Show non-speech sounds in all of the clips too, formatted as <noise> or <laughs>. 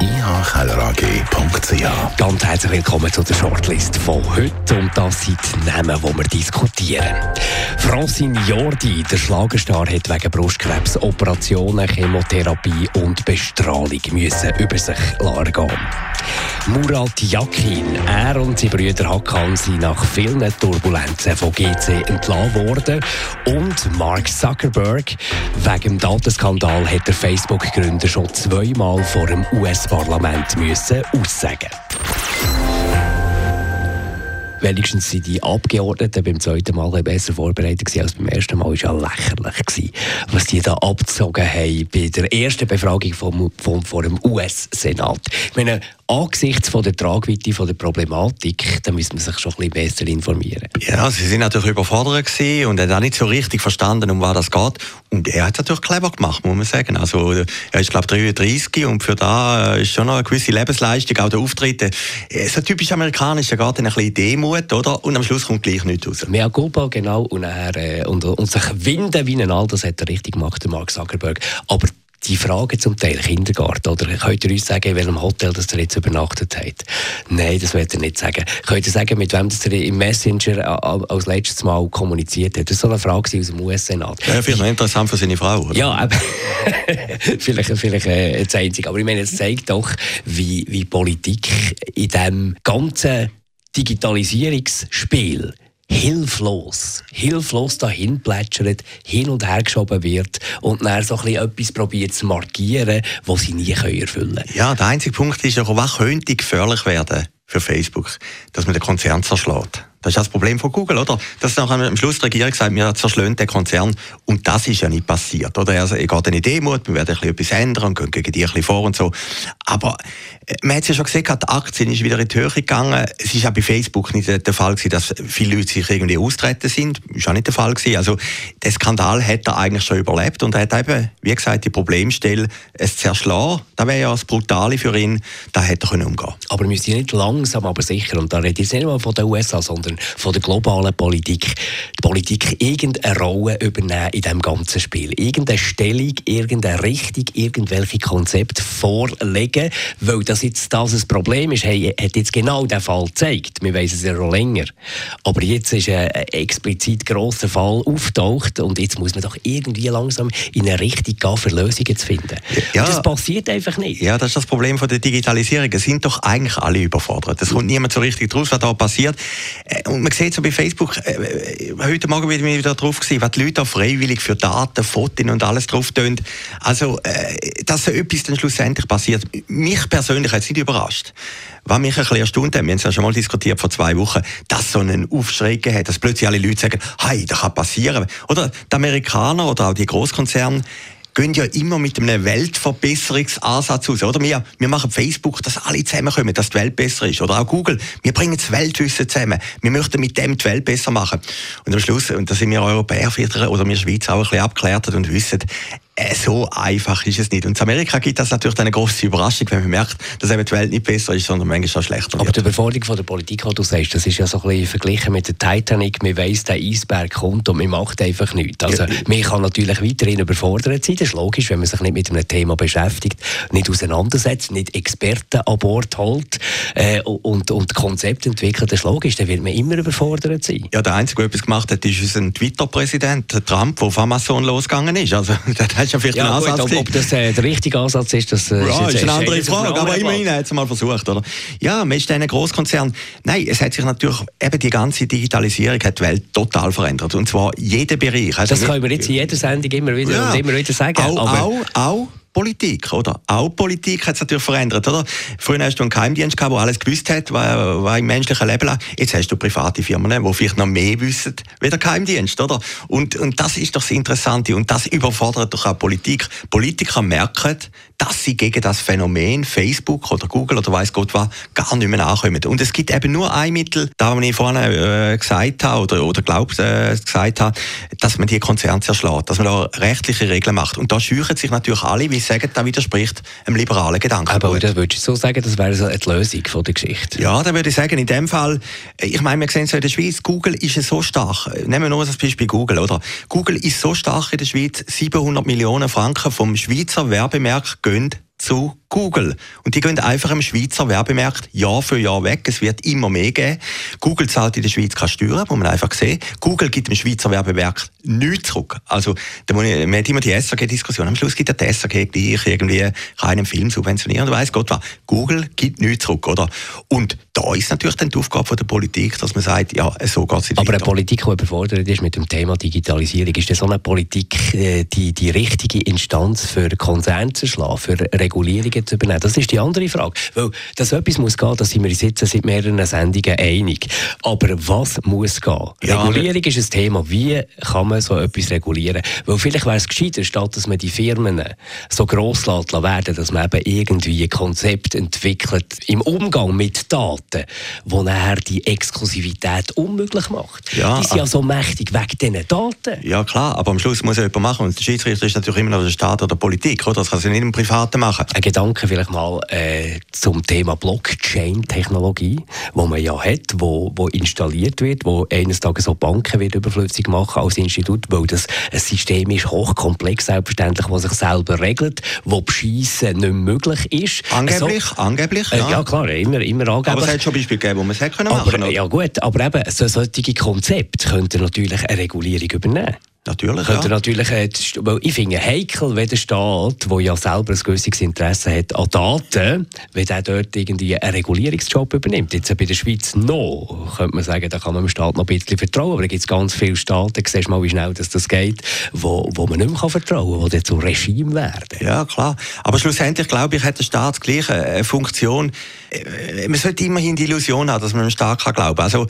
ihkellerag.ch. Ganz herzlich willkommen zu der Shortlist von heute und das sind die Namen, die wir diskutieren. Francine Jordi, der Schlagerstar, hat wegen Brustkrebs Operationen, Chemotherapie und Bestrahlung müssen über sich gehen. Murat Yakin, er und seine Brüder Hakan sind nach vielen Turbulenzen von GC entlassen worden und Mark Zuckerberg, wegen dem Datenskandal hat der Facebook-Gründer schon zweimal vor dem US-Parlament müssen aussagen wenigstens sind die Abgeordneten beim zweiten Mal besser vorbereitet als beim ersten Mal. Das war ja lächerlich, was die da abgezogen haben bei der ersten Befragung vom, vom, vor dem US-Senat. Angesichts von der Tragweite von der Problematik, da müssen wir sich schon ein bisschen besser informieren. Ja, sie sind natürlich überfordert gewesen und haben auch nicht so richtig verstanden, um was das geht. Und er hat es natürlich clever gemacht, muss man sagen. Also, er ist, glaube ich, 33 und für da ist schon noch eine gewisse Lebensleistung, auch der Auftritt. Äh, so typisch amerikanisch, er geht dann ein bisschen Demut, oder? Und am Schluss kommt gleich nichts raus. Mehr Culpa, genau. Und, er, äh, und, und sich winden wie ein All, das hat er richtig gemacht, der Mark Zuckerberg. Aber die Fragen zum Teil Kindergarten oder könnt ihr uns sagen, in welchem Hotel das ihr jetzt übernachtet habt? Nein, das wird ihr nicht sagen. Könnt ihr sagen, mit wem das ihr im Messenger als letztes Mal kommuniziert habt? Das war so eine Frage aus dem US-Senat. Ja, vielleicht noch interessant für seine Frau, oder? Ja, aber <laughs> vielleicht, vielleicht äh, das Einzige. Aber ich meine, es zeigt doch, wie, wie Politik in diesem ganzen Digitalisierungsspiel hilflos, hilflos dahin plätschert, hin und her geschoben wird und dann so ein etwas probiert zu markieren, was sie nie erfüllen können. Ja, der einzige Punkt ist ja, was könnte gefährlich werden für Facebook, dass man den Konzern zerschlägt. Das ist das Problem von Google, oder? Dass nachher am Schluss die Regierung sagt, wir zerschlagen den Konzern. Und das ist ja nicht passiert, oder? Also, ich gehe in Demut, wir werden etwas ändern und gehen gegen die ein vor und so. Aber äh, man hat es ja schon gesehen, die Aktien ist wieder in die Höhe gegangen. Es ist auch bei Facebook nicht der Fall gewesen, dass viele Leute sich irgendwie austreten sind. Ist auch nicht der Fall gewesen. Also, der Skandal hat er eigentlich schon überlebt und er hat eben, wie gesagt, die Problemstelle, es zerschlagen. Das wäre ja das Brutale für ihn. Da hätte er umgehen. Aber wir müssen nicht langsam, aber sicher, und da rede ich nicht nur von den USA, sondern von der globalen Politik, die Politik irgendeine Rolle übernehmen in diesem ganzen Spiel. Irgendeine Stellung, irgendeine Richtung, irgendwelche Konzepte vorlegen, weil das jetzt das ein Problem ist, hey, hat jetzt genau der Fall gezeigt. Wir wissen es ja schon länger. Aber jetzt ist ein explizit grosser Fall auftaucht und jetzt muss man doch irgendwie langsam in eine Richtung gehen, für Lösungen zu finden. Ja, das passiert einfach nicht. Ja, das ist das Problem von der Digitalisierung. Es sind doch eigentlich alle überfordert. Es kommt niemand so richtig draus, was da passiert. Äh, und man sieht so bei Facebook, äh, äh, heute Morgen bin ich wieder drauf gewesen, was die Leute auch freiwillig für Daten, Fotos und alles drauf tun. Also, äh, dass so etwas dann schlussendlich passiert, mich persönlich hat es nicht überrascht. Was mich ein bisschen erstaunt hat, wir haben es ja schon mal diskutiert vor zwei Wochen, dass so einen Aufschrei hat, dass plötzlich alle Leute sagen, hey, das kann passieren. Oder die Amerikaner oder auch die Großkonzerne, gehen ja immer mit einem Weltverbesserungsansatz aus. Oder wir, wir machen Facebook, dass alle zusammenkommen, dass die Welt besser ist. Oder auch Google, wir bringen das Weltwissen zusammen. Wir möchten mit dem die Welt besser machen. Und am Schluss, und da sind wir Europäer oder wir Schweiz auch ein bisschen abgeklärt und wissen, so einfach ist es nicht. Und in Amerika gibt das natürlich eine große Überraschung, wenn man merkt, dass eben die Welt nicht besser ist, sondern manchmal auch schlechter Aber die Überforderung von der Politik, die du sagst, das ist ja so ein bisschen verglichen mit der Titanic. Man weiss, der Eisberg kommt und man macht einfach nichts. Also, ja. man kann natürlich weiterhin überfordert sein. Das ist logisch, wenn man sich nicht mit einem Thema beschäftigt, nicht auseinandersetzt, nicht Experten an Bord holt äh, und, und Konzepte entwickelt. Das ist logisch, dann wird man immer überfordert sein. Ja, der Einzige, der etwas gemacht hat, ist unser Twitter-Präsident, Trump, der auf Amazon losgegangen ist. Also, <laughs> ist ja vielleicht ja, ein Ansatz. Gut, ob, ob das äh, der richtige Ansatz ist, das äh, ja, ist, ist eine andere Frage, aber immerhin hat es mal versucht, oder? Ja, man ist ein Großkonzern. Nein, es hat sich natürlich, eben die ganze Digitalisierung hat die Welt total verändert. Und zwar jeden Bereich. Also das können wir jetzt in jeder Sendung immer wieder ja, und immer wieder sagen. Auch, aber auch, auch Politik, oder? Auch Politik hat sich natürlich verändert, oder? Früher hast du einen Geheimdienst gehabt, der alles gewusst hat, was, was im menschlichen Leben lag. Jetzt hast du private Firmen, die vielleicht noch mehr wissen, wie der Geheimdienst, oder? Und, und das ist doch das Interessante. Und das überfordert doch auch Politik. Politiker merken, dass sie gegen das Phänomen Facebook oder Google oder weiß Gott was gar nicht mehr nachkommen. Und es gibt eben nur ein Mittel, da was ich vorhin äh, gesagt habe oder, oder glaubt äh, gesagt habe, dass man die Konzerne zerschlägt, dass man da rechtliche Regeln macht. Und da scheuchen sich natürlich alle, wie sie sagen, da widerspricht einem liberalen Gedanken. Aber da würdest du so sagen, das wäre so die Lösung von der Geschichte? Ja, da würde ich sagen, in dem Fall, ich meine, wir sehen es ja in der Schweiz, Google ist so stark. Nehmen wir nur das Beispiel Google, oder? Google ist so stark in der Schweiz, 700 Millionen Franken vom Schweizer Werbemarkt gehen zu Google. Und die gehen einfach im Schweizer Werbemarkt Jahr für Jahr weg. Es wird immer mehr geben. Google zahlt in der Schweiz keine Steuern, muss man einfach sehen. Google gibt im Schweizer Werbemarkt nichts zurück. Also, da muss ich, man hat immer die SAG-Diskussion. Am Schluss gibt der SAG gleich irgendwie keinen Film subventionieren. Weiss Gott was. Google gibt nichts zurück, oder? Und da ist natürlich dann die Aufgabe der Politik, dass man sagt, ja, so geht es nicht Aber eine Politik, die überfordert ist mit dem Thema Digitalisierung, ist das so eine Politik äh, die, die richtige Instanz für Konzerne zu schlagen, für Regulierungen zu übernehmen? Das ist die andere Frage. Weil, dass etwas muss gehen, da sind wir jetzt seit mehreren Sendungen einig. Aber was muss gehen? Ja, Regulierung ist ein Thema. Wie kann man so etwas regulieren? Weil vielleicht wäre es gescheiter, statt dass man die Firmen so gross lassen werden, dass man eben irgendwie ein Konzept entwickelt im Umgang mit Daten die nachher die Exklusivität unmöglich macht. Ja, die sind ja so mächtig wegen diesen Daten. Ja klar, aber am Schluss muss ja jemand machen. Und der Schiedsrichter ist natürlich immer noch der Staat oder Politik. Oder? Das kann sie nicht im Privaten machen. Ein Gedanke vielleicht mal äh, zum Thema Blockchain-Technologie, wo man ja hat, wo, wo installiert wird, wo eines Tages so Banken wird überflüssig machen als Institut, weil das ein System ist, hochkomplex selbstverständlich, das sich selber regelt, wo Bescheissen nicht möglich ist. Angeblich, so, angeblich, ja. Äh, ja klar, immer, immer angeblich hat schon Beispiele gegeben, wo man es hätte machen können. Ja gut, aber eben, so solche Konzepte könnte natürlich eine Regulierung übernehmen. Natürlich, könnte ja. natürlich, äh, weil ich finde heikel, wenn der Staat, der ja selber ein gewisses Interesse hat an Daten, wenn der dort irgendwie einen Regulierungsjob übernimmt. Jetzt bei der Schweiz noch, könnte man sagen, da kann man dem Staat noch ein bisschen vertrauen, aber da gibt es ganz viele Staaten, siehst mal, wie schnell das, das geht, wo, wo man nicht mehr vertrauen kann, die zu Regime werden. Ja, klar. Aber schlussendlich, glaube ich, hat der Staat gleich eine Funktion. Äh, man sollte immerhin die Illusion haben, dass man Staat kann glauben kann. Also,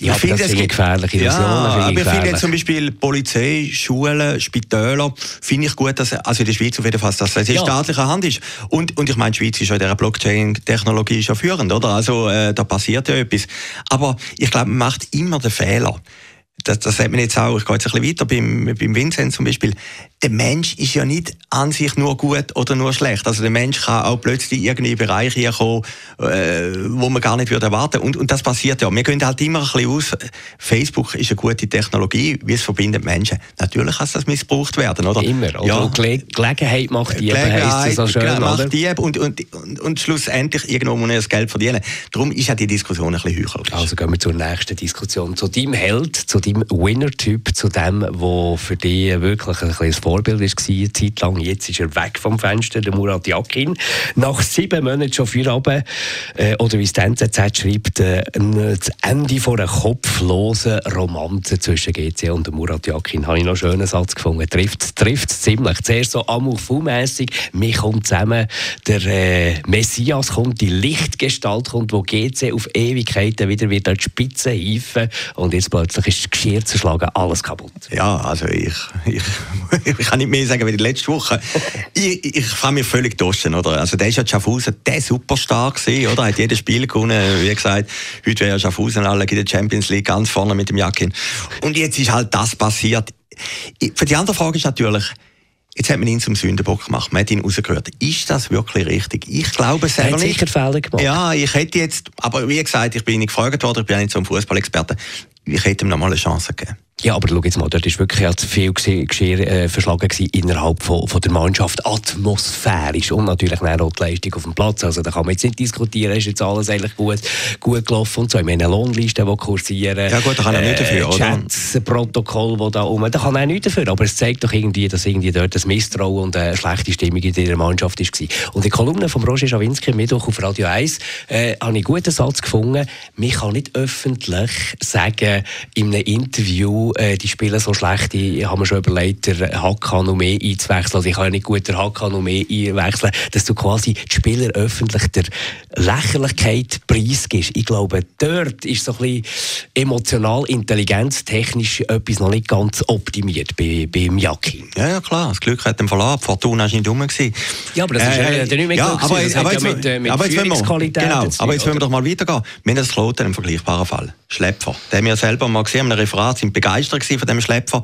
ja, ich finde, es gibt gefährliche Illusionen. Ja, aber ich finde zum Beispiel Polizei, Schulen, Spitäler, finde ich gut, dass, also in der Schweiz auf jeden Fall, dass das in ja. staatlicher Hand ist. Und, und ich meine, die Schweiz ist ja in dieser Blockchain-Technologie schon führend, oder? Also, äh, da passiert ja etwas. Aber ich glaube, man macht immer den Fehler das, das sieht man jetzt auch, ich gehe jetzt ein bisschen weiter beim, beim Vincent zum Beispiel, der Mensch ist ja nicht an sich nur gut oder nur schlecht. Also der Mensch kann auch plötzlich in irgendeinen Bereich kommen, äh, wo man gar nicht würde erwarten und, und das passiert ja. Wir gehen halt immer ein bisschen aus, Facebook ist eine gute Technologie, wie es verbindet Menschen. Natürlich kann das missbraucht werden, oder? Immer, oder? Ja. Gele Gelegenheit macht die Gelegenheit so schön, macht die und, und, und, und schlussendlich irgendwo muss man das Geld verdienen. Darum ist ja die Diskussion ein bisschen heuchlerisch. Also gehen wir zur nächsten Diskussion, zu deinem Held, zu deinem Winner-Typ, zu dem, der für dich wirklich ein, ein Vorbild war, eine Zeit lang. Jetzt ist er weg vom Fenster, der Murat Yakin. Nach sieben Monaten schon vier Abend, äh, oder wie es die NZZ schreibt, äh, das Ende von einer kopflosen Romanze zwischen GC und Murat Yakin. Habe ich noch einen schönen Satz gefunden. Trifft, trifft ziemlich. Zuerst so amour-mässig, wir kommen zusammen, der äh, Messias kommt, die Lichtgestalt kommt, wo GC auf Ewigkeiten wieder wird an die Spitze hieven und jetzt plötzlich ist Geschirr zerschlagen, alles kaputt. Ja, also ich, ich, <laughs> ich kann nicht mehr sagen wie die letzte Woche. ich, ich kann mir völlig duschen, oder? Also der ist ja Schaffhausen der Superstar gewesen, oder? Hat jedes Spiel gewonnen, wie gesagt. Heute wäre ja Schaffhausen alle in der Champions League ganz vorne mit dem Jakin. Und jetzt ist halt das passiert. Für die andere Frage ist natürlich, Jetzt hat man ihn zum Sündenbock gemacht. Man hat ihn rausgehört. Ist das wirklich richtig? Ich glaube selber nicht. sicher Fehler gemacht. Ja, ich hätte jetzt, aber wie gesagt, ich bin nicht gefragt worden, ich bin nicht so ein Fußballexperte. Ich hätte ihm noch mal eine Chance gegeben. Ja, aber schau jetzt mal, dort war wirklich zu viel Geschirr äh, verschlagen gewesen innerhalb von, von der Mannschaft, atmosphärisch und natürlich auch die Leistung auf dem Platz. Also da kann man jetzt nicht diskutieren, ist jetzt alles eigentlich gut, gut gelaufen und so. Ich meine, Lohnlisten, die kursieren. Ja gut, da kann er äh, nicht dafür, oder? Chats, Protokoll, die da rum, da kann er nicht dafür. Aber es zeigt doch irgendwie, dass irgendwie dort ein Misstrauen und eine schlechte Stimmung in dieser Mannschaft war. Und die Kolumne von Roger Schawinski Mittwoch auf Radio 1 äh, habe ich einen guten Satz gefunden. Man kann nicht öffentlich sagen, einem, in einem Interview, äh, die spielen so schlecht, ich habe mir schon überlegt, der Hakan noch mehr einzuwechseln. Also ich kann ja nicht gut der Hakan noch mehr einwechseln, dass du quasi die Spieler öffentlich der Lächerlichkeit preisgibst. Ich glaube, dort ist so ein bisschen emotional, intelligenztechnisch etwas noch nicht ganz optimiert bei, beim Jacki. Ja, ja, klar. Das Glück hat den Verlag. Fortuna war nicht dumm. Ja, aber das ist äh, ja nicht mehr ja, aber, jetzt, aber, jetzt, ja mit, äh, mit aber jetzt wir, genau, aber jetzt wollen wir doch mal weitergehen. Wir haben das Kloten einen vergleichbaren Fall. Schlepfer. Den haben wir selber mal gesehen, einem Referat, sind begeistert von dem Schlepfer.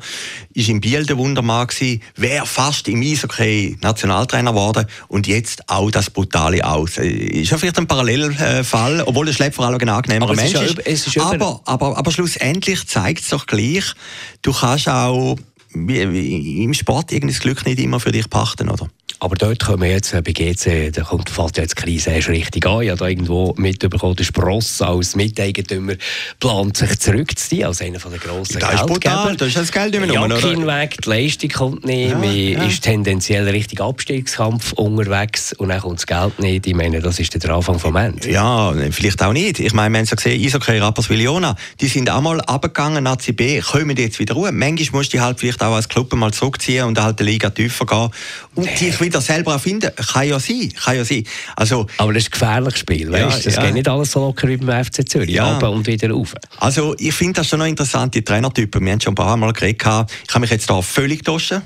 Ist in Biel der Wundermann gewesen, wäre fast im Eishockey Nationaltrainer geworden und jetzt auch das Brutale aus. Äh, ist ja vielleicht ein Parallelfall, obwohl der Schlepfer auch ein angenehmer Mensch ist. ist. ist aber, aber, aber schlussendlich zeigt es doch gleich, du kannst auch im Sport das Glück nicht immer für dich pachten, oder? Aber dort kommen jetzt äh, bei GC, da kommt fällt jetzt die Krise erst richtig an. Ich habe da irgendwo mitbekommen, der Spross als Miteigentümer plant sich zurückzuziehen, als einer der grossen das Geldgeber. Ist brutal, da ist das Geld nicht mehr rum, weg, die Leistung kommt nicht, ja, man ja. ist tendenziell richtig Abstiegskampf unterwegs und dann kommt das Geld nicht. Ich meine, das ist der Anfang vom Ende. Ja, vielleicht auch nicht. Ich meine, wir haben es gesehen, Isokay Rapperswil-Jona, die sind auch mal abgegangen nach CB, kommen jetzt wieder ruhen. Manchmal musst du halt vielleicht auch als Club mal zurückziehen und halt die Liga tiefer gehen und dich wieder selber erfinden. Kann ja sein, kann ja sein. Also, Aber das ist ein gefährliches Spiel, weißt? Ja, das ja. geht nicht alles so locker wie beim FC Zürich, ja. und wieder rauf. Also ich finde das schon noch interessant, die Trainertypen. Wir haben schon ein paar Mal geredet, ich kann mich jetzt da völlig täuschen.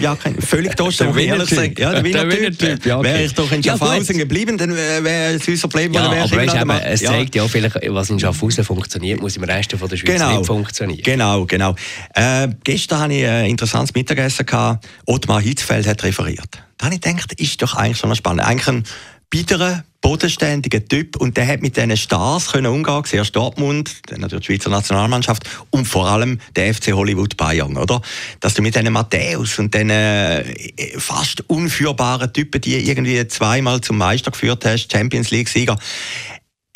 Ja, <laughs> völlig toast, der Winner-Typ. Ja, der Winner-Typ. Ja, okay. Wäre ich doch in Schaffhausen ja, geblieben, dann wäre es unser Problem. Ja, aber weißt, eben, es zeigt ja vielleicht, was in Schaffhausen funktioniert, muss im Rest von der Schweiz genau. nicht funktionieren. Genau, genau. Äh, gestern hatte ich ein interessantes Mittagessen. Gehabt. Ottmar Hitzfeld hat referiert. Habe ich gedacht, ist doch eigentlich schon spannend. Eigentlich ein bitteren, bodenständiger Typ und der hat mit diesen Stars können umgehen, zuerst Dortmund, dann natürlich die Schweizer Nationalmannschaft und vor allem der FC Hollywood Bayern, oder? Dass du mit diesen Matthäus und diesen äh, fast unführbaren Typen, die irgendwie zweimal zum Meister geführt hast, Champions League-Sieger,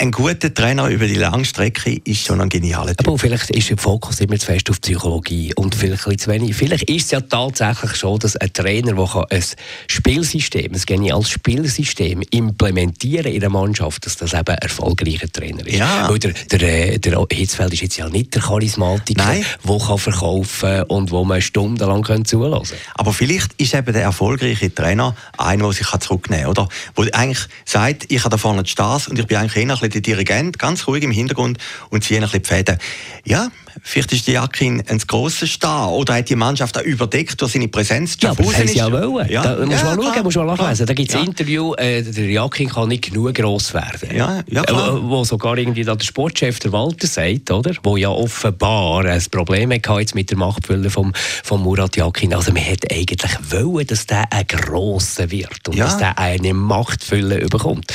ein guter Trainer über die lange Strecke ist schon ein genialer Typ. Aber vielleicht ist der Fokus immer zu fest auf Psychologie und vielleicht ein zu wenig. Vielleicht ist es ja tatsächlich so, dass ein Trainer, der ein Spielsystem, ein geniales Spielsystem implementieren in der Mannschaft, dass das eben ein erfolgreicher Trainer ist. Ja. Weil der, der, äh, der Hitzfeld ist jetzt ja nicht der Charismatiker, der kann verkaufen und wo man stundenlang zulassen kann. Aber vielleicht ist eben der erfolgreiche Trainer einer, der sich zurücknehmen kann, oder? Der eigentlich sagt, ich habe da vorne die Stars und ich bin eigentlich eher bisschen der Dirigent, ganz ruhig im Hintergrund und ziehen ein bisschen die Fäden. Ja, vielleicht ist die Jakin ein grosser Star oder hat die Mannschaft auch überdeckt durch seine Präsenz. Ja, aber das ja wollen. Ja, da musst ja, mal schauen, musst mal nachlesen. Da gibt es ja. ein Interview, äh, der Jakin kann nicht genug gross werden. Ja, ja klar. Äh, wo sogar irgendwie der Sportchef der Walter sagt, oder? Wo ja offenbar ein Problem hatte jetzt mit der Machtfülle vom, vom Murat Jakin. Also man hätte eigentlich wollen, dass der ein grosser wird und ja. dass der eine Machtfülle bekommt.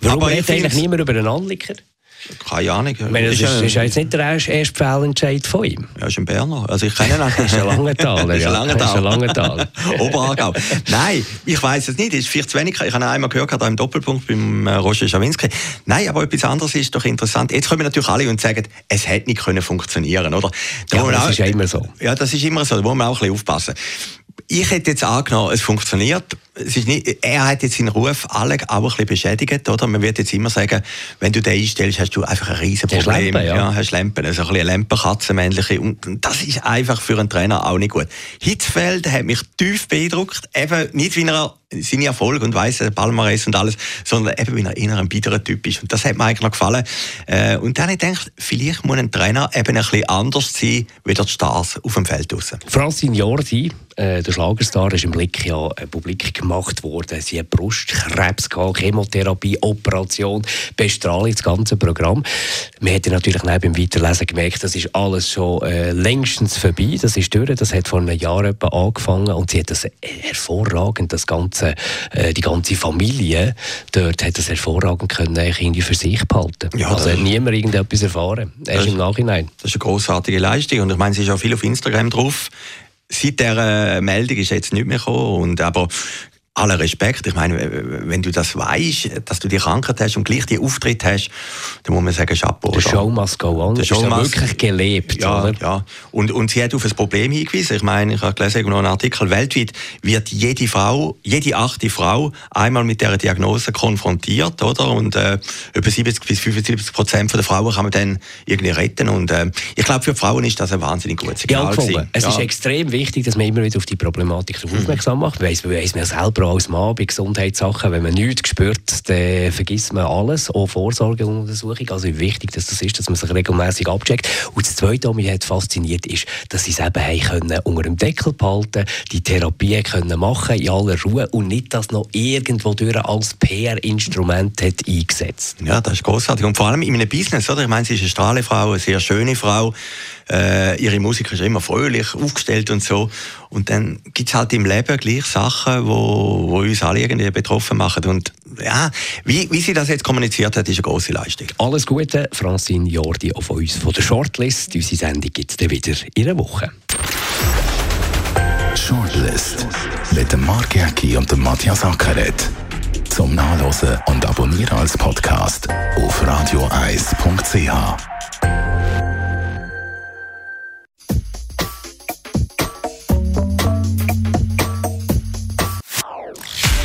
Warum aber redet eigentlich niemand über einen Anlicker? Keine Ahnung. Ich meine, das ist, ist, jetzt nicht der erste, Fehlentscheid von ihm. Ja, ist ein Berner. Also ich kenne ihn auch. <laughs> ist ein Langentaler, <laughs> ja. ist ein Langentaler. <laughs> Oberargau. Nein, ich weiß es nicht. Ist vielleicht zu wenig. Ich habe einmal gehört, da im Doppelpunkt beim äh, Roger Schawinski. Nein, aber etwas anderes ist doch interessant. Jetzt kommen natürlich alle und sagen, es hätte nicht können funktionieren, oder? Da ja, das auch, ist ja immer so. Ja, das ist immer so. Da muss man auch ein bisschen aufpassen ich hätte jetzt angenommen, es funktioniert. Es ist nicht, er hat jetzt seinen Ruf alle auch ein bisschen beschädigt, oder? Man wird jetzt immer sagen, wenn du den einstellst, hast du einfach ein riesen Problem. Lampe, ja. ja. hast Lampen, also ein bisschen Lampenkatze, männliche. Und das ist einfach für einen Trainer auch nicht gut. Hitzfeld hat mich tief beeindruckt, eben nicht, wie er seine Erfolge und weiss, Palmares und alles, sondern eben, wie er eher ein bitterer Typ ist. Und das hat mir eigentlich noch gefallen. Äh, und dann habe ich gedacht, vielleicht muss ein Trainer eben ein bisschen anders sein, wie die Stars auf dem Feld draussen. Francine Jordi, äh, der Schlagerstar, ist im Blick ja äh, publik gemacht worden. Sie hat Brustkrebs gehabt, Chemotherapie, Operation, Bestrahlung, das ganze Programm. Man hat natürlich beim Weiterlesen gemerkt, das ist alles schon äh, längstens vorbei. Das ist durch. Das hat vor einem Jahr etwa angefangen und sie hat das hervorragend, das ganze, äh, die ganze Familie dort hat das hervorragend können irgendwie für sich behalten. Ja, also hat niemand irgendetwas erfahren. Erst im Nachhinein. Das ist eine großartige Leistung und ich meine, sie ist auch viel auf Instagram drauf seit dieser Meldung ist jetzt nicht mehr gekommen. Und, aber aller Respekt. Ich meine, wenn du das weißt, dass du die Krankheit hast und gleich die Auftritt hast, dann muss man sagen, Chapeau. Der Show must go on. Der Show ist ja wirklich gelebt, ja, oder? Ja, und, und sie hat auf ein Problem hingewiesen. Ich meine, ich habe gelesen, noch einen Artikel, weltweit wird jede Frau, jede achte Frau einmal mit dieser Diagnose konfrontiert, oder? Und äh, über 70 bis 75 Prozent der Frauen kann man dann irgendwie retten. Und äh, ich glaube, für Frauen ist das ein wahnsinnig gutes Signal. Ja, es ja. ist extrem wichtig, dass man immer wieder auf die Problematik mhm. aufmerksam macht. Weiss, weiss man selber als Mann bei Gesundheitssachen, wenn man nichts spürt, dann vergisst man alles, auch Vorsorgeuntersuchung. Also wie wichtig dass das ist, dass man sich regelmäßig abcheckt. Und das Zweite, was mich hat fasziniert, ist, dass sie es eben haben können, unter dem Deckel behalten, die Therapie können machen in aller Ruhe und nicht das noch irgendwo durch als PR-Instrument hat eingesetzt. Ja, das ist großartig und vor allem in einem Business, oder? Ich meine, sie ist eine Strahlefrau, eine sehr schöne Frau äh, ihre Musik ist immer fröhlich aufgestellt und so. Und dann gibt es halt im Leben gleich Sachen, wo, wo uns alle irgendwie betroffen machen. Und ja, wie, wie sie das jetzt kommuniziert hat, ist eine große Leistung. Alles Gute, Francine Jordi, auf uns von der Shortlist. Unsere Sendung gibt es dann wieder in einer Woche. Shortlist mit dem Mark Jäcki und dem Matthias Ackeret. Zum Nachlesen und Abonnieren als Podcast auf radioeis.ch.